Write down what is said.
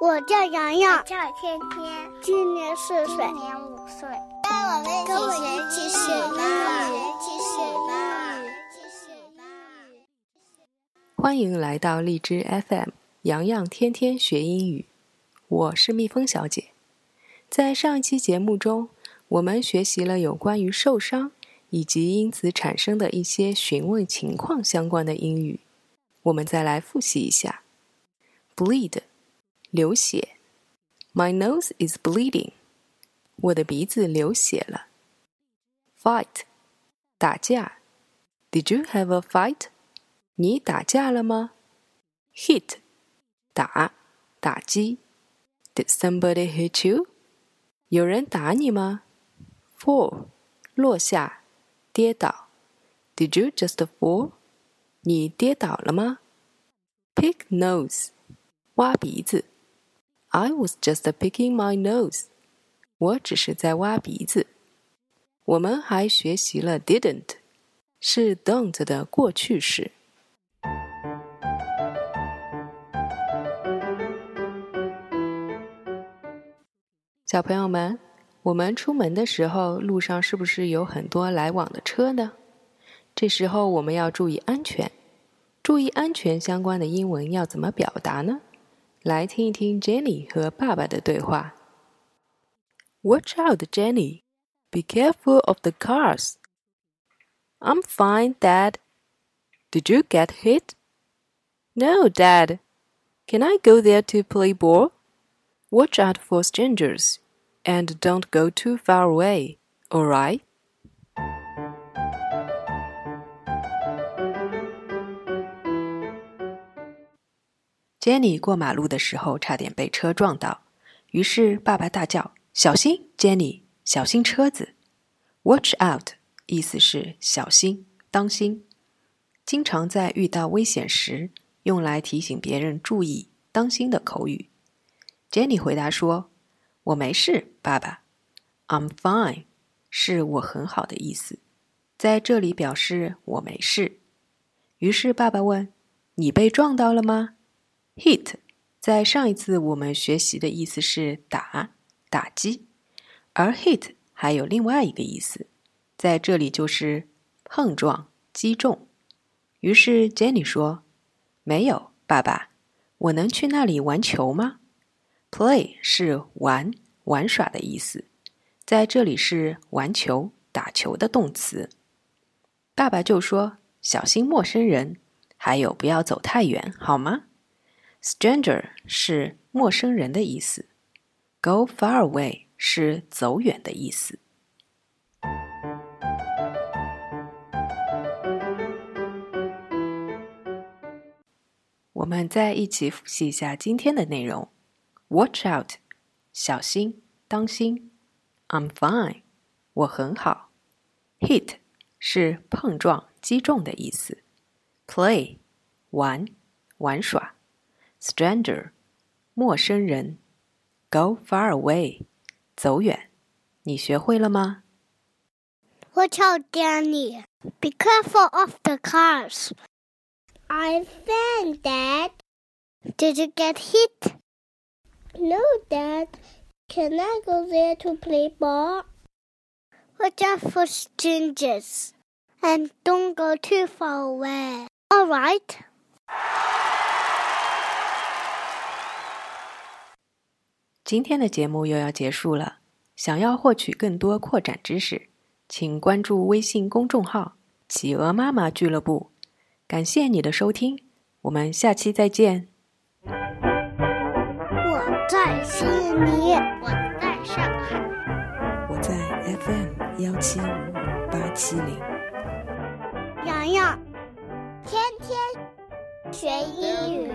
我叫洋洋，叫天天，今年四岁，今年五岁。跟我们一起学英语，一起学英语。欢迎来到荔枝 FM，洋洋天天学英语。我是蜜蜂小姐。在上一期节目中，我们学习了有关于受伤以及因此产生的一些询问情况相关的英语。我们再来复习一下：bleed。流血，My nose is bleeding。我的鼻子流血了。Fight，打架。Did you have a fight？你打架了吗？Hit，打，打击。Did somebody hit you？有人打你吗？Fall，落下，跌倒。Did you just fall？你跌倒了吗？Pick nose，挖鼻子。 I was just picking my nose。我只是在挖鼻子。我们还学习了 didn't，是 don't 的过去式。小朋友们，我们出门的时候，路上是不是有很多来往的车呢？这时候我们要注意安全。注意安全相关的英文要怎么表达呢？来听一听 Jenny 和爸爸的对话。Watch out, Jenny. Be careful of the cars. I'm fine, Dad. Did you get hit? No, Dad. Can I go there to play ball? Watch out for strangers and don't go too far away, alright? Jenny 过马路的时候差点被车撞到，于是爸爸大叫：“小心，Jenny，小心车子！”Watch out，意思是小心、当心，经常在遇到危险时用来提醒别人注意、当心的口语。Jenny 回答说：“我没事，爸爸。”I'm fine，是我很好的意思，在这里表示我没事。于是爸爸问：“你被撞到了吗？” Hit，在上一次我们学习的意思是打、打击，而 hit 还有另外一个意思，在这里就是碰撞、击中。于是 Jenny 说：“没有，爸爸，我能去那里玩球吗？”Play 是玩、玩耍的意思，在这里是玩球、打球的动词。爸爸就说：“小心陌生人，还有不要走太远，好吗？” Stranger 是陌生人的意思，Go far away 是走远的意思。我们再一起复习一下今天的内容：Watch out，小心，当心；I'm fine，我很好；Hit 是碰撞、击中的意思；Play 玩、玩耍。stranger，陌生人；go far away，走远。你学会了吗？Watch out, Danny! Be careful of the cars. I'm fine, Dad. Did you get hit? No, Dad. Can I go there to play ball? Watch out for strangers and don't go too far away. All right. 今天的节目又要结束了。想要获取更多扩展知识，请关注微信公众号“企鹅妈妈俱乐部”。感谢你的收听，我们下期再见。我在悉尼，我在上海，我在 FM 幺七五八七零。洋洋，天天学英语。